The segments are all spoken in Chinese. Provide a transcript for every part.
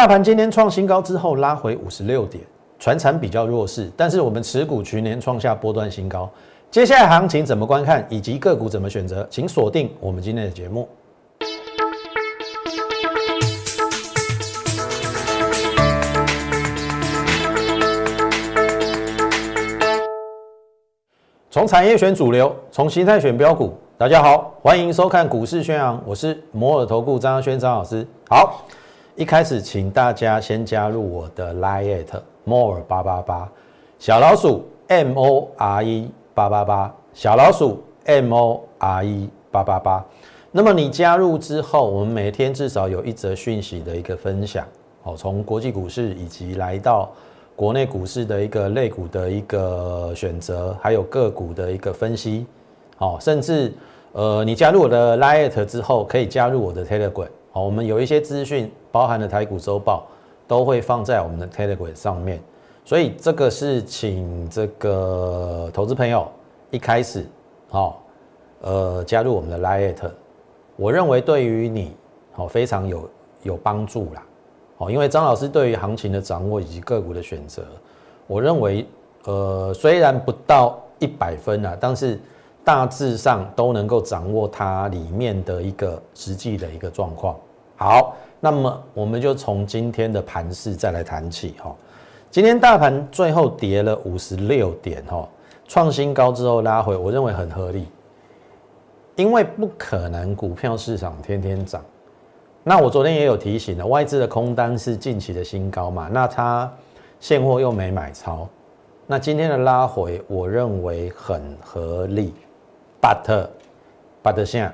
大盘今天创新高之后拉回五十六点，船产比较弱势，但是我们持股全年创下波段新高。接下来行情怎么观看，以及个股怎么选择，请锁定我们今天的节目。从产业选主流，从形态选标股。大家好，欢迎收看股市宣扬，我是摩尔投顾张轩张老师。好，一开始请大家先加入我的 Line more 八八八小老鼠 M O R E 八八八小老鼠 M O R E 八八八。那么你加入之后，我们每天至少有一则讯息的一个分享。好，从国际股市以及来到。国内股市的一个类股的一个选择，还有个股的一个分析，哦，甚至呃，你加入我的 Lite 之后，可以加入我的 Telegram，好，我们有一些资讯，包含了台股周报，都会放在我们的 Telegram 上面，所以这个是请这个投资朋友一开始，好，呃，加入我们的 Lite，我认为对于你，好，非常有有帮助啦。哦，因为张老师对于行情的掌握以及个股的选择，我认为，呃，虽然不到一百分啊，但是大致上都能够掌握它里面的一个实际的一个状况。好，那么我们就从今天的盘势再来谈起哈。今天大盘最后跌了五十六点哈，创新高之后拉回，我认为很合理，因为不可能股票市场天天涨。那我昨天也有提醒了，外资的空单是近期的新高嘛？那它现货又没买超，那今天的拉回，我认为很合理。But but 现在，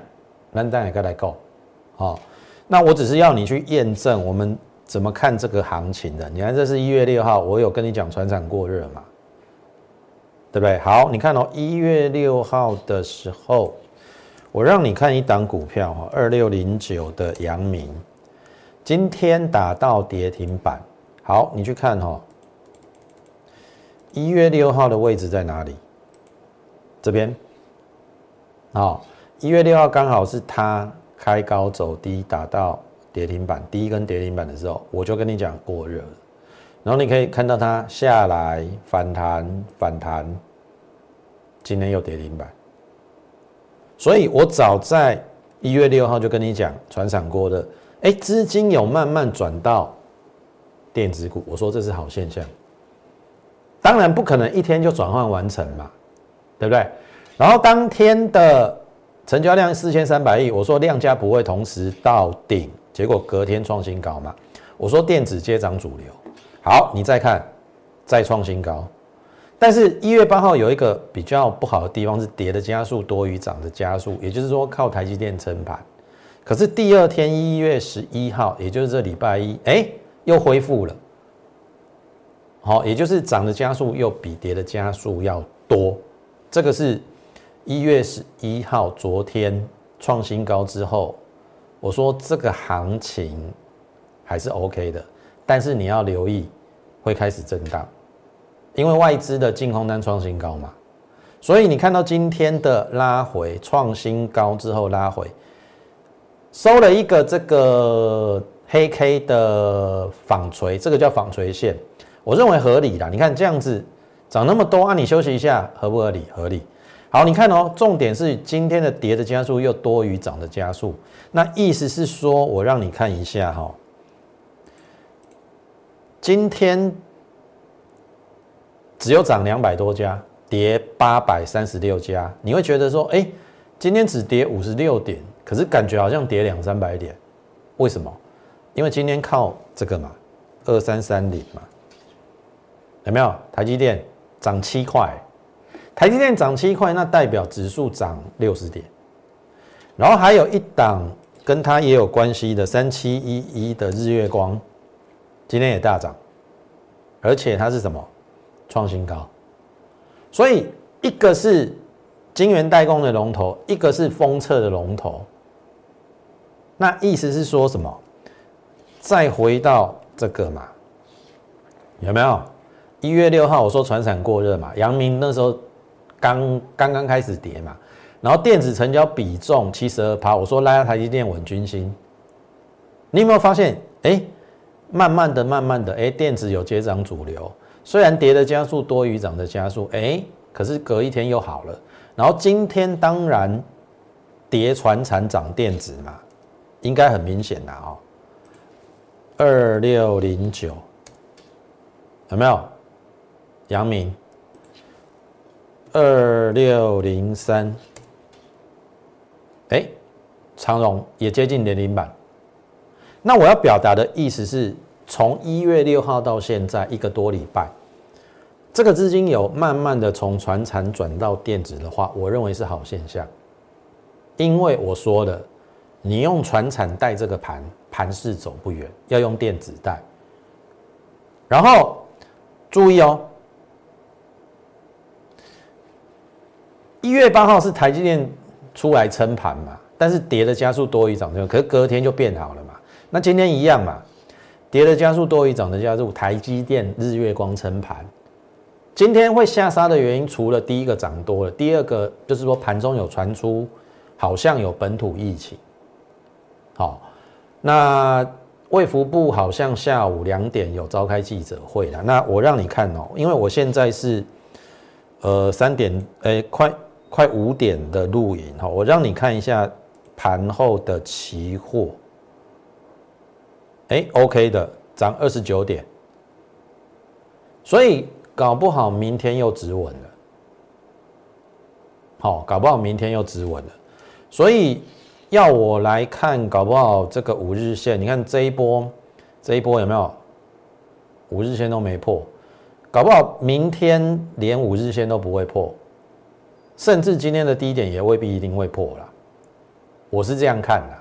那当然该来够，好，那我只是要你去验证我们怎么看这个行情的。你看，这是一月六号，我有跟你讲船厂过热嘛，对不对？好，你看哦，一月六号的时候。我让你看一档股票哈，二六零九的阳明，今天打到跌停板。好，你去看哈，一月六号的位置在哪里？这边。好，一月六号刚好是它开高走低，打到跌停板第一根跌停板的时候，我就跟你讲过热。然后你可以看到它下来反弹反弹，今天又跌停板。所以我早在一月六号就跟你讲，船厂过的，哎，资金有慢慢转到电子股，我说这是好现象。当然不可能一天就转换完成嘛，对不对？然后当天的成交量四千三百亿，我说量价不会同时到顶，结果隔天创新高嘛。我说电子接涨主流，好，你再看，再创新高。但是，一月八号有一个比较不好的地方是跌的加速多于涨的加速，也就是说靠台积电撑盘。可是第二天一月十一号，也就是这礼拜一，哎，又恢复了。好，也就是涨的加速又比跌的加速要多。这个是一月十一号昨天创新高之后，我说这个行情还是 OK 的，但是你要留意会开始震荡。因为外资的净空单创新高嘛，所以你看到今天的拉回创新高之后拉回，收了一个这个黑 K 的纺锤，这个叫纺锤线，我认为合理啦。你看这样子涨那么多啊，你休息一下合不合理？合理。好，你看哦，重点是今天的跌的加速又多于涨的加速，那意思是说我让你看一下哈，今天。只有涨两百多家，跌八百三十六家，你会觉得说，哎，今天只跌五十六点，可是感觉好像跌两三百点，为什么？因为今天靠这个嘛，二三三零嘛，有没有？台积电涨七块，台积电涨七块，那代表指数涨六十点，然后还有一档跟它也有关系的三七一一的日月光，今天也大涨，而且它是什么？创新高，所以一个是晶圆代工的龙头，一个是封测的龙头。那意思是说什么？再回到这个嘛，有没有？一月六号我说船产过热嘛，阳明那时候刚刚刚开始跌嘛，然后电子成交比重七十二趴，我说拉下台积电稳军心。你有没有发现？哎，慢慢的、慢慢的，哎，电子有接涨主流，虽然跌的加速多于涨的加速，哎，可是隔一天又好了。然后今天当然跌船产涨电子嘛，应该很明显的哦。二六零九有没有？阳明二六零三，哎，长荣也接近年龄板。那我要表达的意思是，从一月六号到现在一个多礼拜，这个资金有慢慢的从船产转到电子的话，我认为是好现象。因为我说了，你用船产带这个盘，盘势走不远，要用电子带。然后注意哦，一月八号是台积电出来撑盘嘛，但是跌的加速多于涨的，可是隔天就变好了嘛。那今天一样嘛，跌的加速多于涨的加速，台积电、日月光撑盘。今天会下杀的原因，除了第一个涨多了，第二个就是说盘中有传出好像有本土疫情。好，那卫福部好像下午两点有召开记者会了。那我让你看哦，因为我现在是呃三点，哎，快快五点的录影哈，我让你看一下盘后的期货。哎，OK 的，涨二十九点，所以搞不好明天又止稳了。好，搞不好明天又止稳了，所以要我来看，搞不好这个五日线，你看这一波，这一波有没有五日线都没破？搞不好明天连五日线都不会破，甚至今天的低点也未必一定会破了。我是这样看的。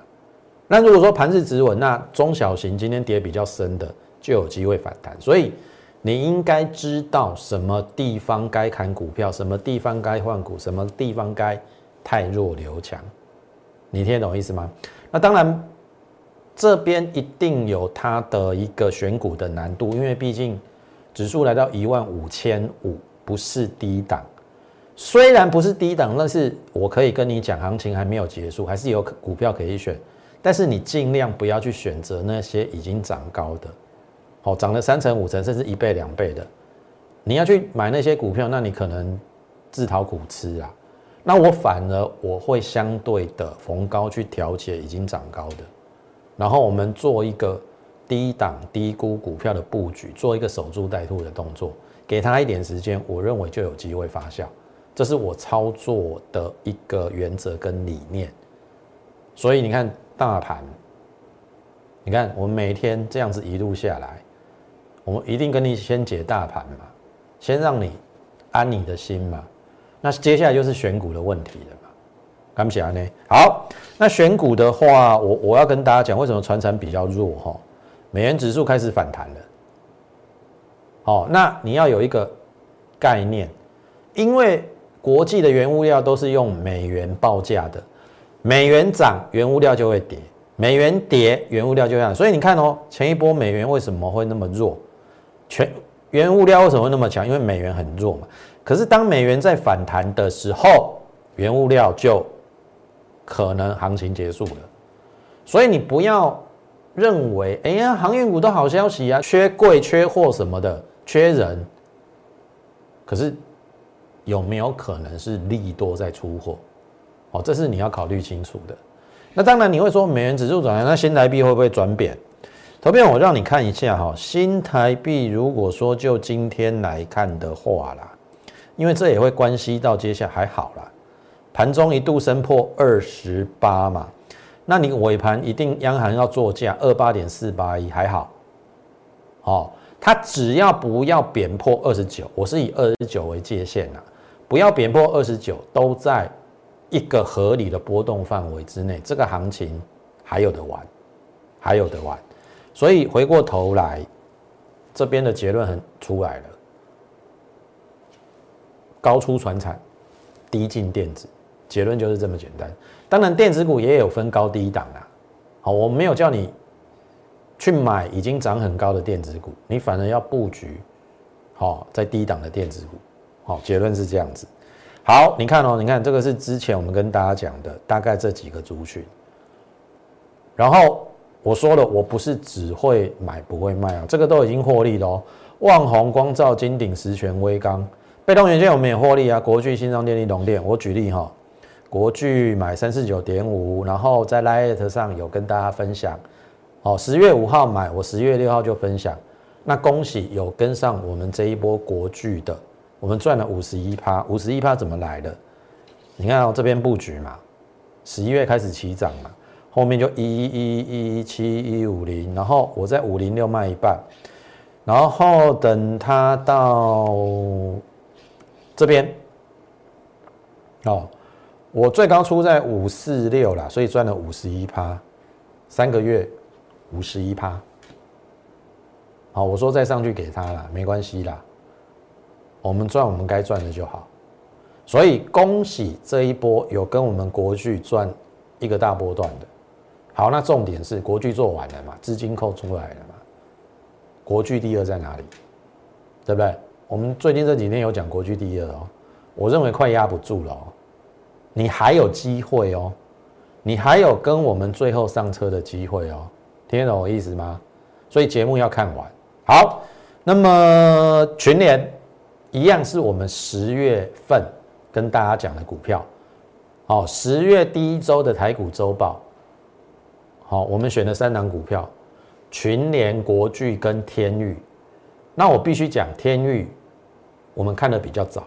那如果说盘是止稳，那中小型今天跌比较深的就有机会反弹，所以你应该知道什么地方该砍股票，什么地方该换股，什么地方该太弱留强，你听得懂意思吗？那当然，这边一定有它的一个选股的难度，因为毕竟指数来到一万五千五，不是低档，虽然不是低档，但是我可以跟你讲，行情还没有结束，还是有股票可以选。但是你尽量不要去选择那些已经涨高的，好涨了三成五成甚至一倍两倍的，你要去买那些股票，那你可能自讨苦吃啊。那我反而我会相对的逢高去调节已经涨高的，然后我们做一个低档低估股票的布局，做一个守株待兔的动作，给他一点时间，我认为就有机会发酵。这是我操作的一个原则跟理念。所以你看。大盘，你看我们每天这样子一路下来，我们一定跟你先解大盘嘛，先让你安你的心嘛。那接下来就是选股的问题了嘛。敢不起来呢？好，那选股的话，我我要跟大家讲，为什么船产比较弱哈？美元指数开始反弹了。好，那你要有一个概念，因为国际的原物料都是用美元报价的。美元涨，原物料就会跌；美元跌，原物料就涨。所以你看哦，前一波美元为什么会那么弱？全原物料为什么会那么强？因为美元很弱嘛。可是当美元在反弹的时候，原物料就可能行情结束了。所以你不要认为，哎呀，航运股都好消息啊，缺柜、缺货什么的，缺人。可是有没有可能是利多在出货？哦，这是你要考虑清楚的。那当然你会说美元指数转强，那新台币会不会转贬？投票我让你看一下哈，新台币如果说就今天来看的话啦，因为这也会关系到接下来还好啦，盘中一度升破二十八嘛，那你尾盘一定央行要做价二八点四八一还好，哦，它只要不要贬破二十九，我是以二十九为界限啊，不要贬破二十九都在。一个合理的波动范围之内，这个行情还有的玩，还有的玩。所以回过头来，这边的结论很出来了：高出船产，低进电子。结论就是这么简单。当然，电子股也有分高低档啊。好，我没有叫你去买已经涨很高的电子股，你反而要布局好在低档的电子股。好，结论是这样子。好，你看哦，你看这个是之前我们跟大家讲的大概这几个族群，然后我说了，我不是只会买不会卖啊，这个都已经获利了哦。旺宏、光照、金鼎、石泉、威刚，被动元件我们也获利啊。国巨、新商电力、龙电，我举例哈，国巨买三四九点五，然后在 Lite 上有跟大家分享，哦，十月五号买，我十月六号就分享，那恭喜有跟上我们这一波国巨的，我们赚了五十一趴，五十一趴怎么来的？你看这边布局嘛，十一月开始起涨嘛。后面就一一一一七一五零，然后我在五零六卖一半，然后等它到这边，哦，我最高出在五四六啦，所以赚了五十一趴，三个月五十一趴，好，我说再上去给他了，没关系啦，我们赚我们该赚的就好，所以恭喜这一波有跟我们国巨赚一个大波段的。好，那重点是国巨做完了嘛？资金扣出来了嘛？国巨第二在哪里？对不对？我们最近这几天有讲国巨第二哦，我认为快压不住了哦，你还有机会哦，你还有跟我们最后上车的机会哦，听得懂我意思吗？所以节目要看完。好，那么群联一样是我们十月份跟大家讲的股票，好，十月第一周的台股周报。好，我们选了三档股票，群联、国巨跟天域。那我必须讲天域，我们看的比较早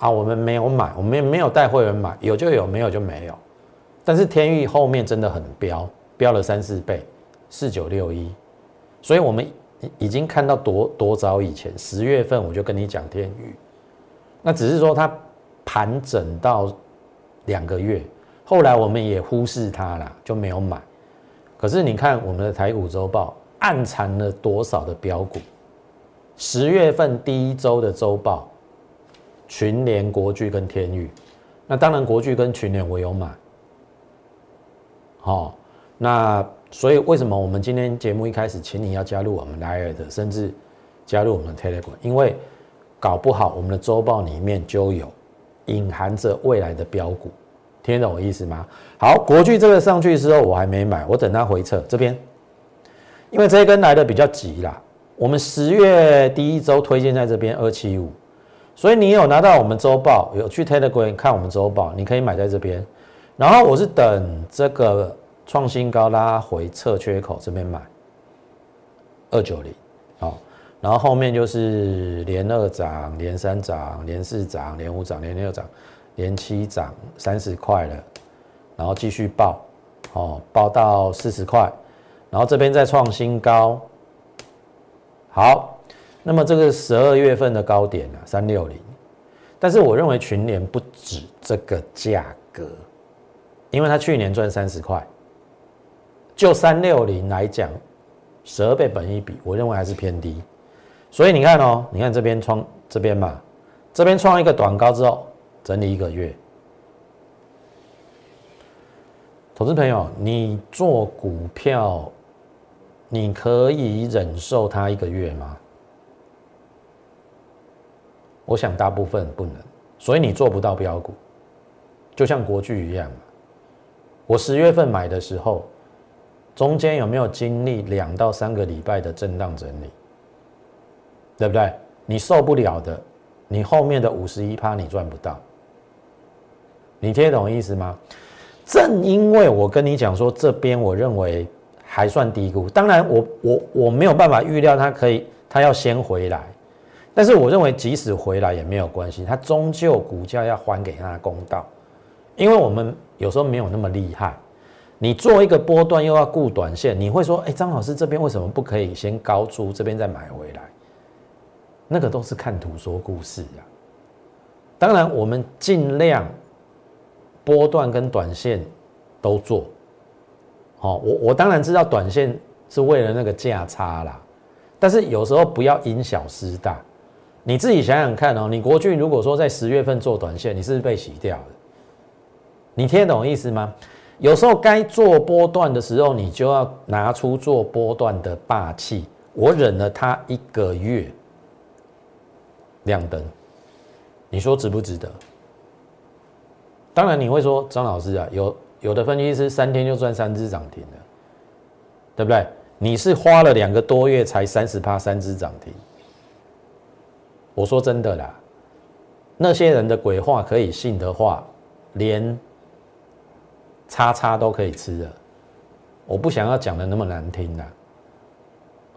啊，我们没有买，我们没有带会员买，有就有，没有就没有。但是天域后面真的很飙，飙了三四倍，四九六一。所以我们已已经看到多多早以前，十月份我就跟你讲天宇，那只是说它盘整到两个月，后来我们也忽视它了，就没有买。可是你看我们的台股周报暗藏了多少的标股？十月份第一周的周报，群联、国巨跟天域，那当然国巨跟群联我有买。好，那所以为什么我们今天节目一开始，请你要加入我们 Line 的，甚至加入我们 Telegram？因为搞不好我们的周报里面就有隐含着未来的标股。听懂我意思吗？好，国巨这个上去之后，我还没买，我等它回撤这边，因为这一根来的比较急啦。我们十月第一周推荐在这边二七五，所以你有拿到我们周报，有去 Telegram 看我们周报，你可以买在这边。然后我是等这个创新高拉回撤缺口这边买二九零，好，然后后面就是连二涨、连三涨、连四涨、连五涨、连六涨。连七涨三十块了，然后继续报，哦，报到四十块，然后这边再创新高。好，那么这个十二月份的高点啊，三六零，但是我认为群联不止这个价格，因为它去年赚三十块，就三六零来讲，十二倍本一比，我认为还是偏低，所以你看哦，你看这边创这边嘛，这边创一个短高之后。整理一个月，投资朋友，你做股票，你可以忍受它一个月吗？我想大部分不能，所以你做不到标股，就像国巨一样我十月份买的时候，中间有没有经历两到三个礼拜的震荡整理？对不对？你受不了的，你后面的五十一趴你赚不到。你听懂意思吗？正因为我跟你讲说这边我认为还算低估，当然我我我没有办法预料它可以，它要先回来，但是我认为即使回来也没有关系，它终究股价要还给它公道，因为我们有时候没有那么厉害，你做一个波段又要顾短线，你会说，哎，张老师这边为什么不可以先高出，这边再买回来？那个都是看图说故事呀。当然我们尽量。波段跟短线都做，好，我我当然知道短线是为了那个价差啦，但是有时候不要因小失大，你自己想想看哦，你国巨如果说在十月份做短线，你是不是被洗掉了？你听得懂意思吗？有时候该做波段的时候，你就要拿出做波段的霸气。我忍了它一个月，亮灯，你说值不值得？当然你会说张老师啊，有有的分析师三天就赚三只涨停了，对不对？你是花了两个多月才三十趴三只涨停。我说真的啦，那些人的鬼话可以信的话，连叉叉都可以吃的。我不想要讲的那么难听的。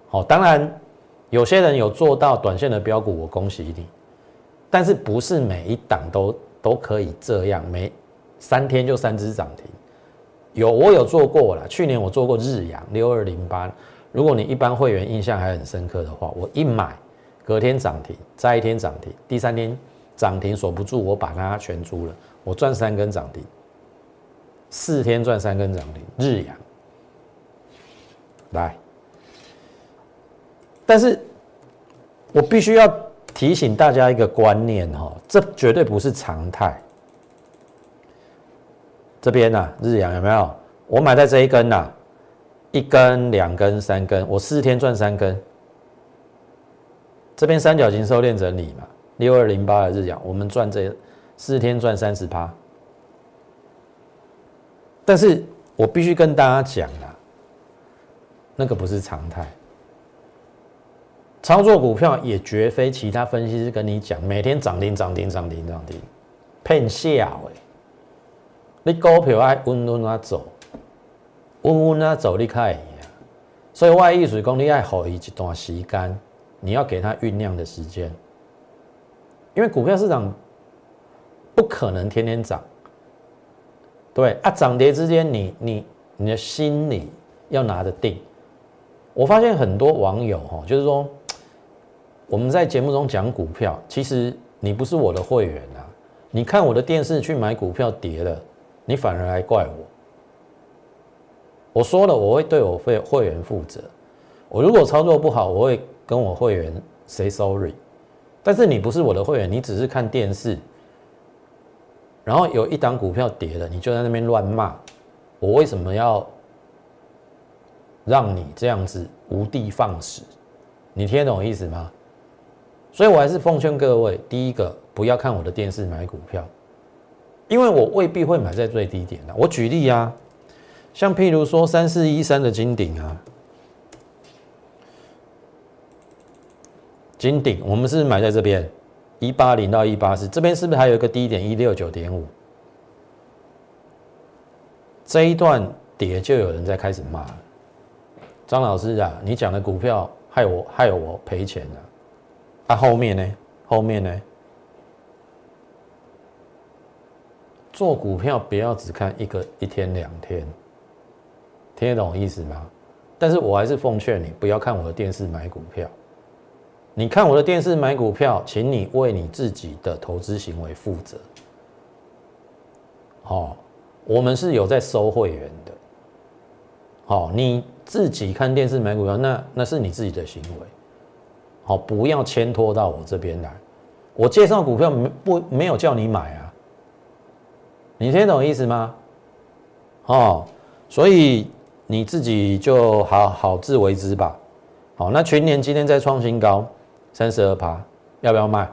好，当然有些人有做到短线的标股，我恭喜你。但是不是每一档都都可以这样？每三天就三只涨停，有我有做过了。去年我做过日阳六二零八，如果你一般会员印象还很深刻的话，我一买隔天涨停，再一天涨停，第三天涨停锁不住，我把它全租了，我赚三根涨停，四天赚三根涨停，日阳来，但是我必须要。提醒大家一个观念哈，这绝对不是常态。这边呢，日阳有没有？我买在这一根呐，一根、两根、三根，我四天赚三根。这边三角形收敛整理嘛，六二零八的日阳，我们赚这四天赚三十趴。但是我必须跟大家讲啊，那个不是常态。操作股票也绝非其他分析师跟你讲，每天涨停涨停涨停涨停，骗笑诶！你股票爱稳稳啊走，稳稳啊走，你看，所以我意思讲，你爱好一段时间，你要给它酝酿的时间，因为股票市场不可能天天涨，对啊，涨跌之间，你你你的心里要拿得定。我发现很多网友哈，就是说。我们在节目中讲股票，其实你不是我的会员啊！你看我的电视去买股票跌了，你反而来怪我。我说了，我会对我会会员负责。我如果操作不好，我会跟我会员 say sorry。但是你不是我的会员，你只是看电视，然后有一档股票跌了，你就在那边乱骂，我为什么要让你这样子无地放矢？你听得懂意思吗？所以，我还是奉劝各位，第一个不要看我的电视买股票，因为我未必会买在最低点的。我举例啊，像譬如说三四一三的金鼎啊，金鼎我们是买在这边一八零到一八四，这边是不是还有一个低点一六九点五？这一段跌就有人在开始骂张老师啊，你讲的股票害我害我赔钱了。啊，后面呢？后面呢？做股票不要只看一个一天两天，听得懂意思吗？但是我还是奉劝你，不要看我的电视买股票。你看我的电视买股票，请你为你自己的投资行为负责。好，我们是有在收会员的。好，你自己看电视买股票，那那是你自己的行为。好，不要牵拖到我这边来。我介绍股票没不没有叫你买啊？你听懂意思吗？哦，所以你自己就好好自为之吧。好，那全年今天在创新高，三十二趴，要不要卖？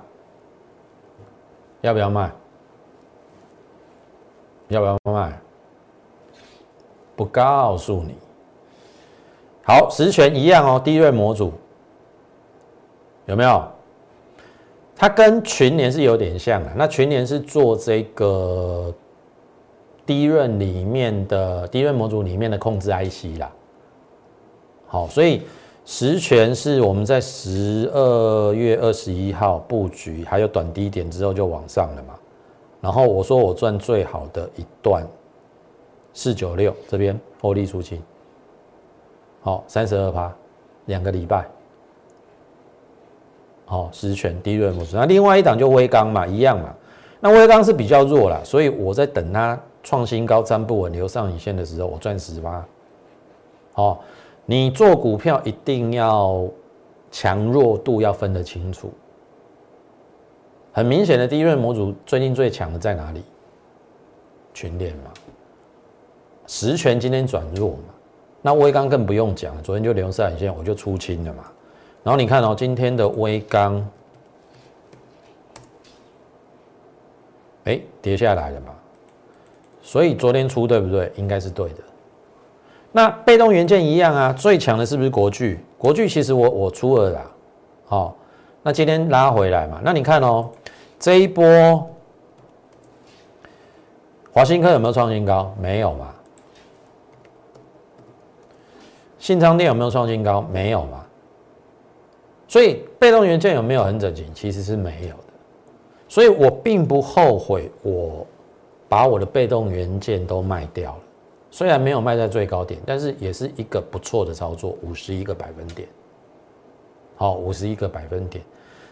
要不要卖？要不要卖？不告诉你。好，实权一样哦，低润模组。有没有？它跟群联是有点像的。那群联是做这个低润里面的低润模组里面的控制 IC 啦。好，所以实权是我们在十二月二十一号布局，还有短低点之后就往上了嘛。然后我说我赚最好的一段四九六这边获利出清，好三十二趴，两个礼拜。好，实权低润模式，那另外一档就微钢嘛，一样嘛。那微钢是比较弱了，所以我在等它创新高站不稳留上影线的时候，我赚十八。好，你做股票一定要强弱度要分得清楚。很明显的低润模组最近最强的在哪里？群联嘛。实权今天转弱嘛，那微钢更不用讲了，昨天就留上影线，我就出清了嘛。然后你看哦，今天的微钢，哎，跌下来了嘛？所以昨天出对不对？应该是对的。那被动元件一样啊，最强的是不是国巨？国巨其实我我出二啦，好，那今天拉回来嘛，那你看哦，这一波华新科有没有创新高？没有嘛。信昌店有没有创新高？没有嘛。所以被动元件有没有很整齐？其实是没有的。所以我并不后悔，我把我的被动元件都卖掉了。虽然没有卖在最高点，但是也是一个不错的操作，五十一个百分点。好，五十一个百分点。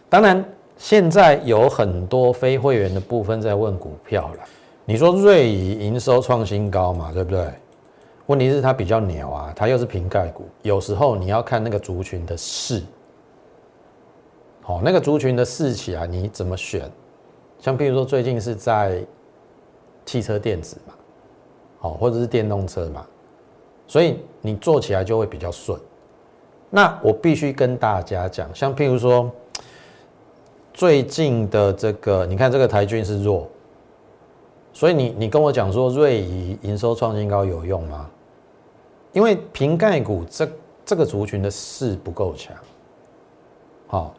当然，现在有很多非会员的部分在问股票了。你说瑞仪营收创新高嘛？对不对？问题是它比较鸟啊，它又是瓶盖股，有时候你要看那个族群的势。好，那个族群的势起来，你怎么选？像譬如说，最近是在汽车电子嘛。好，或者是电动车嘛，所以你做起来就会比较顺。那我必须跟大家讲，像譬如说，最近的这个，你看这个台军是弱，所以你你跟我讲说瑞仪营收创新高有用吗？因为瓶盖股这这个族群的势不够强。好，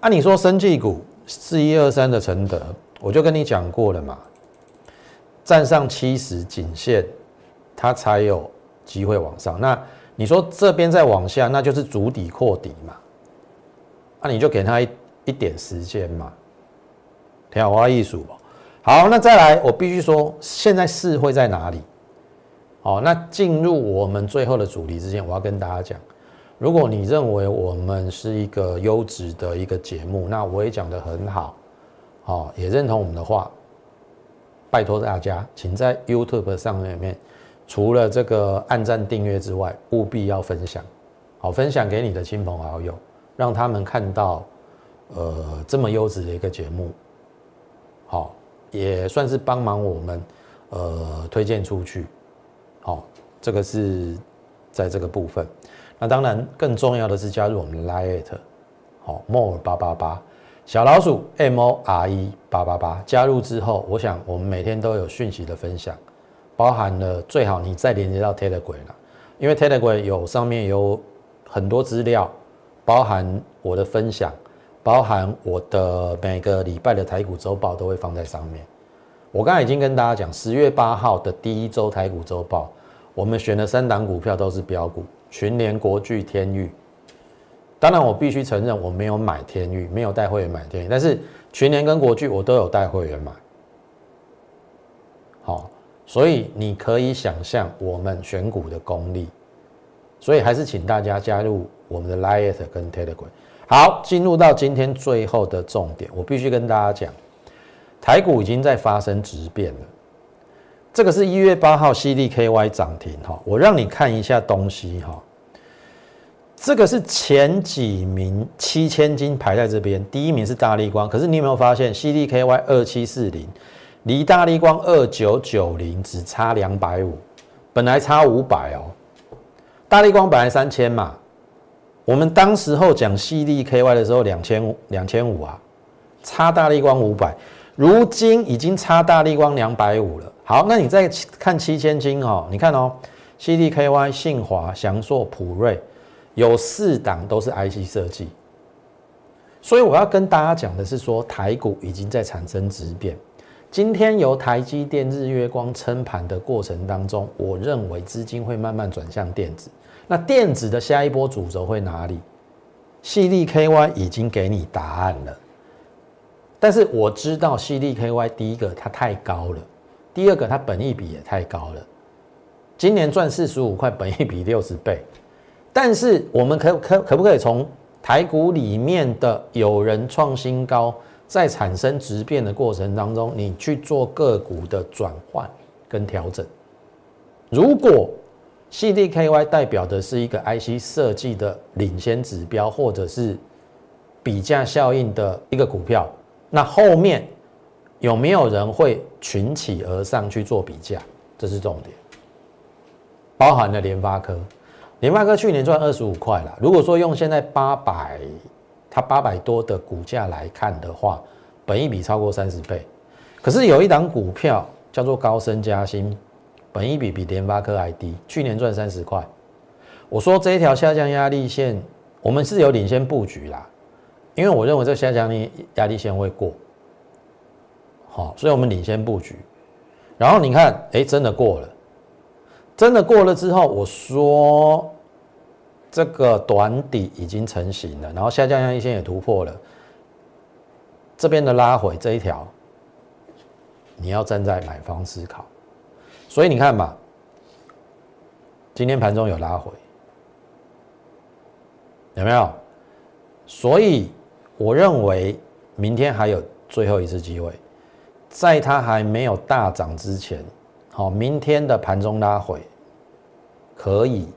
按你说生技股四一二三的承德，我就跟你讲过了嘛。站上七十颈线，它才有机会往上。那你说这边再往下，那就是足底扩底嘛？那你就给他一一点时间嘛。天花艺术好，那再来，我必须说，现在市会在哪里？好，那进入我们最后的主题之前，我要跟大家讲，如果你认为我们是一个优质的一个节目，那我也讲得很好，好，也认同我们的话。拜托大家，请在 YouTube 上面，除了这个按赞订阅之外，务必要分享，好，分享给你的亲朋好友，让他们看到，呃，这么优质的一个节目，好，也算是帮忙我们，呃，推荐出去，好，这个是在这个部分。那当然，更重要的是加入我们 Lite，好，More 八八八。小老鼠 M O R E 八八八加入之后，我想我们每天都有讯息的分享，包含了最好你再连接到 Telegram，因为 Telegram 有上面有很多资料，包含我的分享，包含我的每个礼拜的台股周报都会放在上面。我刚才已经跟大家讲，十月八号的第一周台股周报，我们选的三档股票都是标股，群联、国巨、天域。当然，我必须承认我没有买天域，没有带会员买天域，但是群联跟国巨我都有带会员买。好，所以你可以想象我们选股的功力，所以还是请大家加入我们的 Lite 跟 Telegram。好，进入到今天最后的重点，我必须跟大家讲，台股已经在发生质变了。这个是一月八号 CDKY 涨停哈，我让你看一下东西哈。这个是前几名七千金排在这边，第一名是大力光。可是你有没有发现，CDKY 二七四零离大力光二九九零只差两百五，本来差五百哦。大力光本来三千嘛，我们当时候讲 CDKY 的时候两千五两千五啊，差大力光五百，如今已经差大力光两百五了。好，那你再看七千金哦，你看哦，CDKY 信华、翔硕、普瑞。有四档都是 IC 设计，所以我要跟大家讲的是说，台股已经在产生质变。今天由台积电、日月光撑盘的过程当中，我认为资金会慢慢转向电子。那电子的下一波主轴会哪里？细粒 KY 已经给你答案了，但是我知道细粒 KY 第一个它太高了，第二个它本益比也太高了。今年赚四十五块，本益比六十倍。但是我们可可可不可以从台股里面的有人创新高，在产生质变的过程当中，你去做个股的转换跟调整？如果 CDKY 代表的是一个 IC 设计的领先指标，或者是比价效应的一个股票，那后面有没有人会群起而上去做比价？这是重点，包含了联发科。联发科去年赚二十五块了。如果说用现在八百，它八百多的股价来看的话，本益比超过三十倍。可是有一档股票叫做高升加薪，本益比比联发科还低，去年赚三十块。我说这一条下降压力线，我们是有领先布局啦，因为我认为这下降力压力线会过，好，所以我们领先布局。然后你看，哎，真的过了，真的过了之后，我说这个短底已经成型了，然后下降压力线也突破了，这边的拉回这一条，你要站在买方思考。所以你看嘛，今天盘中有拉回。有没有？所以我认为明天还有最后一次机会，在它还没有大涨之前，好，明天的盘中拉回可以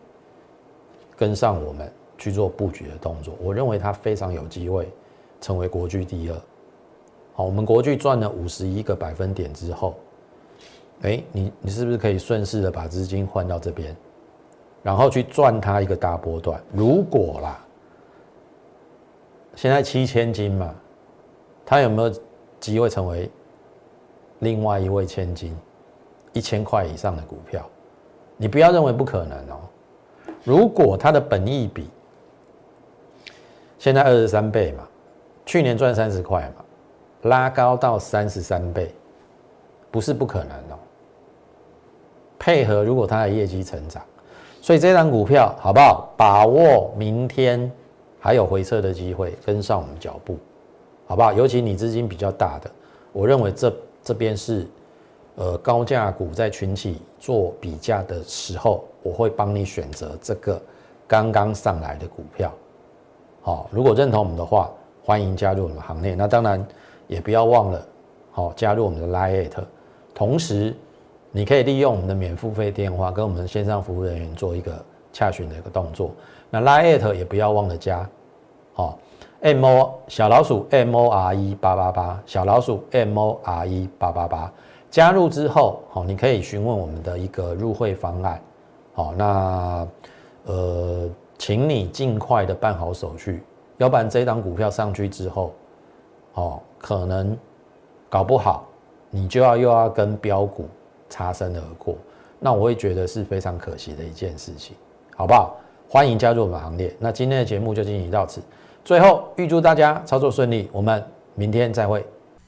跟上我们去做布局的动作。我认为它非常有机会成为国巨第二。好，我们国巨赚了五十一个百分点之后，哎，你你是不是可以顺势的把资金换到这边，然后去赚它一个大波段？如果啦。现在七千金嘛，他有没有机会成为另外一位千金？一千块以上的股票，你不要认为不可能哦。如果它的本益比现在二十三倍嘛，去年赚三十块嘛，拉高到三十三倍，不是不可能哦。配合如果它的业绩成长，所以这张股票好不好？把握明天。还有回撤的机会，跟上我们脚步，好不好？尤其你资金比较大的，我认为这这边是，呃，高价股在群起做比价的时候，我会帮你选择这个刚刚上来的股票。好，如果认同我们的话，欢迎加入我们行列。那当然也不要忘了，好加入我们的 Line，同时你可以利用我们的免付费电话跟我们的线上服务人员做一个洽询的一个动作。那拉 at 也不要忘了加，好，m o 小老鼠 m o r e 八八八小老鼠 m o r e 八八八加入之后，好，你可以询问我们的一个入会方案，好，那呃，请你尽快的办好手续，要不然这档股票上去之后，哦，可能搞不好你就要又要跟标股擦身而过，那我会觉得是非常可惜的一件事情，好不好？欢迎加入我们行列。那今天的节目就进行到此，最后预祝大家操作顺利，我们明天再会。